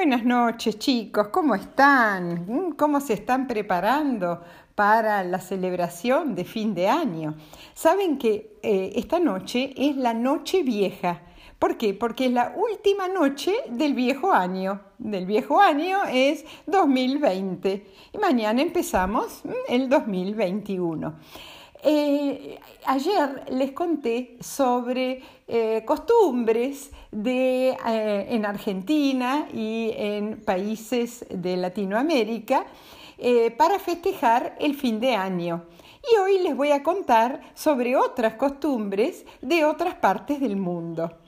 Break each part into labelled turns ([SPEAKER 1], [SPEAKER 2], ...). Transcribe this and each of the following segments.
[SPEAKER 1] Buenas noches chicos, ¿cómo están? ¿Mm? ¿Cómo se están preparando para la celebración de fin de año? Saben que eh, esta noche es la noche vieja. ¿Por qué? Porque es la última noche del viejo año. Del viejo año es 2020 y mañana empezamos el 2021. Eh, ayer les conté sobre eh, costumbres de, eh, en Argentina y en países de Latinoamérica para festejar el fin de año. Y hoy les voy a contar sobre otras costumbres de otras partes del mundo.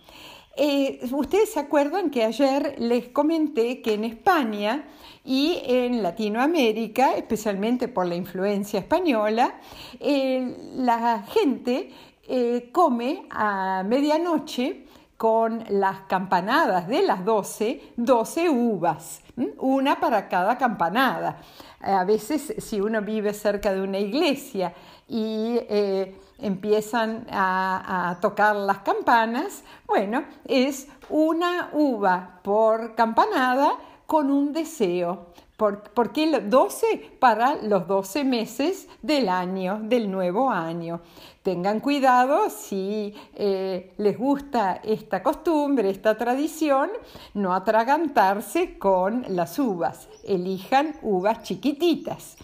[SPEAKER 1] Ustedes se acuerdan que ayer les comenté que en España y en Latinoamérica, especialmente por la influencia española, eh, la gente eh, come a medianoche con las campanadas de las 12, 12 uvas, una para cada campanada. A veces si uno vive cerca de una iglesia y eh, empiezan a, tocar las campanas, bueno, es una uva por campanada con un deseo. ¿Por, qué 12? Para los 12 meses del año, del nuevo año. Tengan cuidado si eh, les gusta esta costumbre, esta tradición, no atragantarse con las uvas. Elijan uvas chiquititas.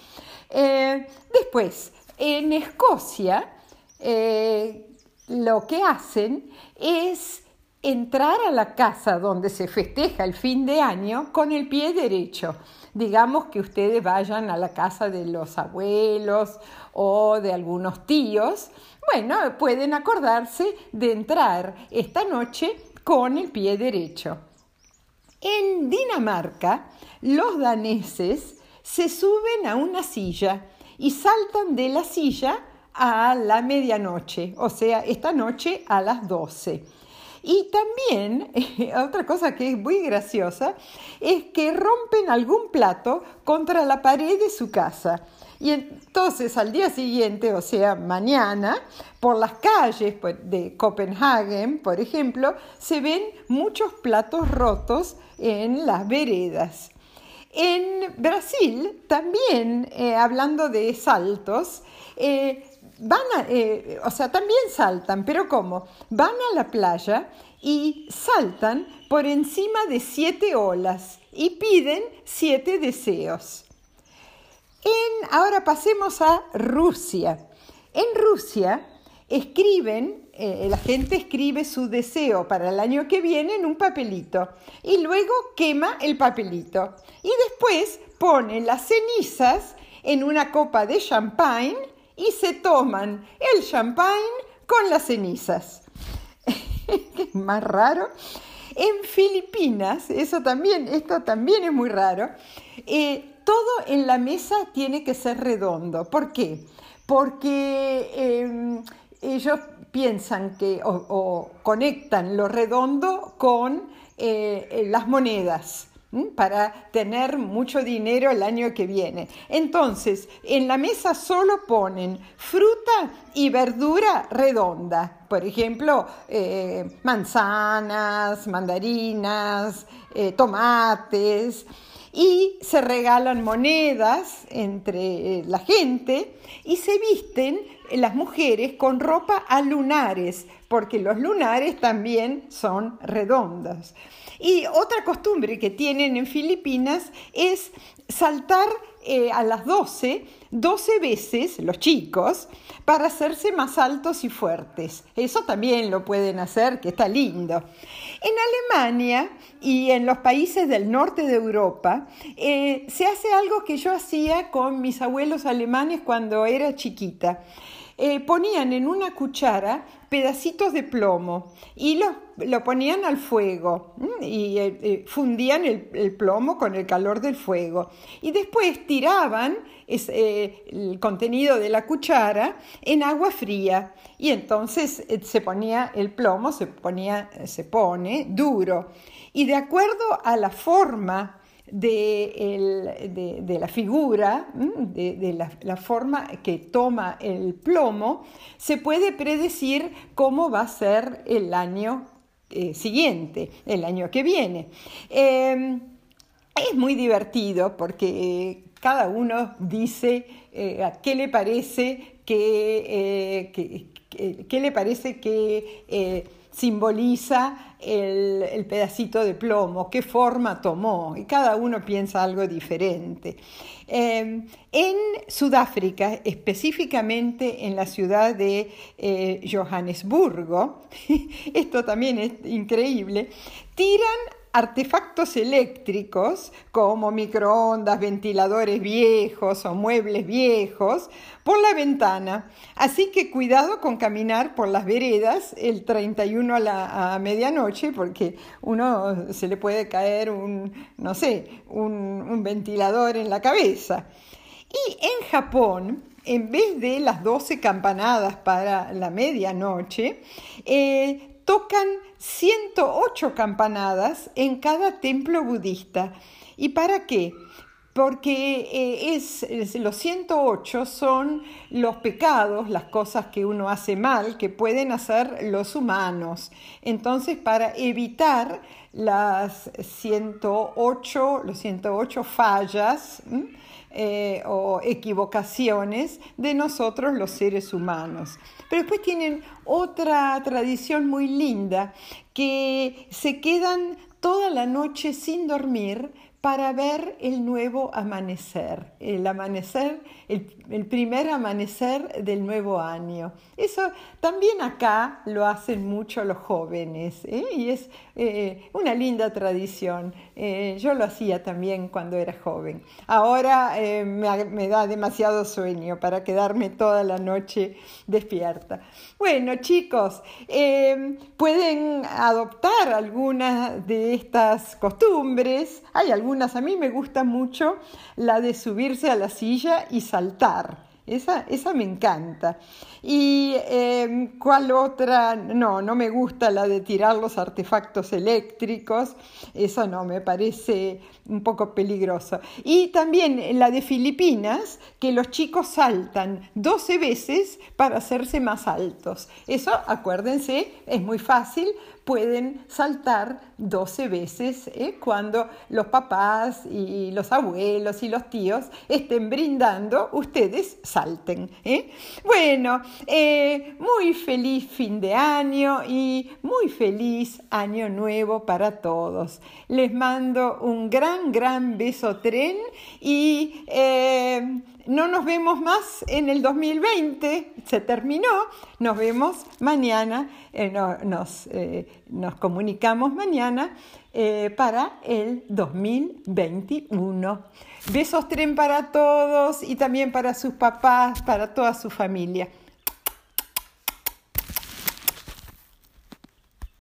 [SPEAKER 1] Eh, después, en Escocia, eh, lo que hacen es entrar a la casa donde se festeja el fin de año con el pie derecho. Digamos que ustedes vayan a la casa de los abuelos o de algunos tíos. Bueno, pueden acordarse de entrar esta noche con el pie derecho. En Dinamarca, los daneses se suben a una silla y saltan de la silla a la medianoche, o sea, esta noche a las 12. Y también, otra cosa que es muy graciosa, es que rompen algún plato contra la pared de su casa. Y entonces al día siguiente, o sea, mañana, por las calles pues, de Copenhague, por ejemplo, se ven muchos platos rotos en las veredas. En Brasil, también, eh, hablando de saltos, eh, van a, eh, o sea, también saltan, pero ¿cómo? Van a la playa y saltan por encima de siete olas y piden siete deseos. En, ahora pasemos a Rusia. En Rusia escriben, eh, la gente escribe su deseo para el año que viene en un papelito y luego quema el papelito y después pone las cenizas en una copa de champagne y se toman el champagne con las cenizas. más raro. En Filipinas, eso también, esto también es muy raro, eh, todo en la mesa tiene que ser redondo. ¿Por qué? Porque em, ellos piensan que o, conectan lo redondo con eh, las monedas para tener mucho dinero el año que viene. Entonces, en la mesa solo ponen fruta y verdura redonda, por ejemplo, eh, manzanas, mandarinas, eh, tomates, y se regalan monedas entre la gente y se visten las mujeres con ropa a lunares, porque los lunares también son redondos. Y otra costumbre que tienen en Filipinas es saltar eh, a las 12, 12 veces, los chicos, para hacerse más altos y fuertes. Eso también lo pueden hacer, que está lindo. En Alemania y en los países del norte de Europa eh, se hace algo que yo hacía con mis abuelos alemanes cuando era chiquita. Eh, ponían en una cuchara pedacitos de plomo y lo, ponían al fuego y eh, eh, fundían el, plomo con el calor del fuego. Y después tiraban el contenido de la cuchara en agua fría y entonces se ponía el plomo, se, ponía, se pone duro. Y de acuerdo a la forma de, la figura, de, la, forma que toma el plomo, se puede predecir cómo va a ser el año eh, siguiente, el año que viene. Em, es muy divertido porque cada uno dice qué le parece que, qué le parece que simboliza el, pedacito de plomo, qué forma tomó, y cada uno piensa algo diferente. Em, en Sudáfrica, específicamente en la ciudad de eh, Johannesburgo, esto también es increíble, tiran artefactos eléctricos como microondas, ventiladores viejos o muebles viejos por la ventana. Así que cuidado con caminar por las veredas el 31 a, la, medianoche porque uno se le puede caer un, no sé, un, ventilador en la cabeza. Y en Japón, en vez de las 12 campanadas para la medianoche, eh, tocan 108 campanadas en cada templo budista. ¿Y para qué? Porque eh, es, los 108 son los pecados, las cosas que uno hace mal, que pueden hacer los humanos. Entonces, para evitar las 108, los 108 fallas, eh, o equivocaciones de nosotros los seres humanos. Pero después tienen otra tradición muy linda, que se quedan toda la noche sin dormir para ver el nuevo amanecer, el amanecer, el, primer amanecer del nuevo año. Eso también acá lo hacen mucho los jóvenes ¿eh? y es eh, una linda tradición. Eh, yo lo hacía también cuando era joven. Ahora me, me, da demasiado sueño para quedarme toda la noche despierta. Bueno, chicos, pueden adoptar algunas de estas costumbres. Hay a mí me gusta mucho la de subirse a la silla y saltar. Esa, esa me encanta. ¿Y em, cuál otra? No, no me gusta la de tirar los artefactos eléctricos. Eso no, me parece un poco peligroso. Y también la de Filipinas, que los chicos saltan 12 veces para hacerse más altos. Eso, acuérdense, es muy fácil pueden saltar 12 veces ¿eh? cuando los papás y los abuelos y los tíos estén brindando, ustedes ¿eh? Bueno, eh, muy feliz fin de año y muy feliz año nuevo para todos. Les mando un gran, gran beso tren y no nos vemos más en el 2020, se terminó, nos vemos mañana, eh, nos, eh, nos, comunicamos mañana eh, para el 2021. Besos tren para todos y también para sus papás, para toda su familia.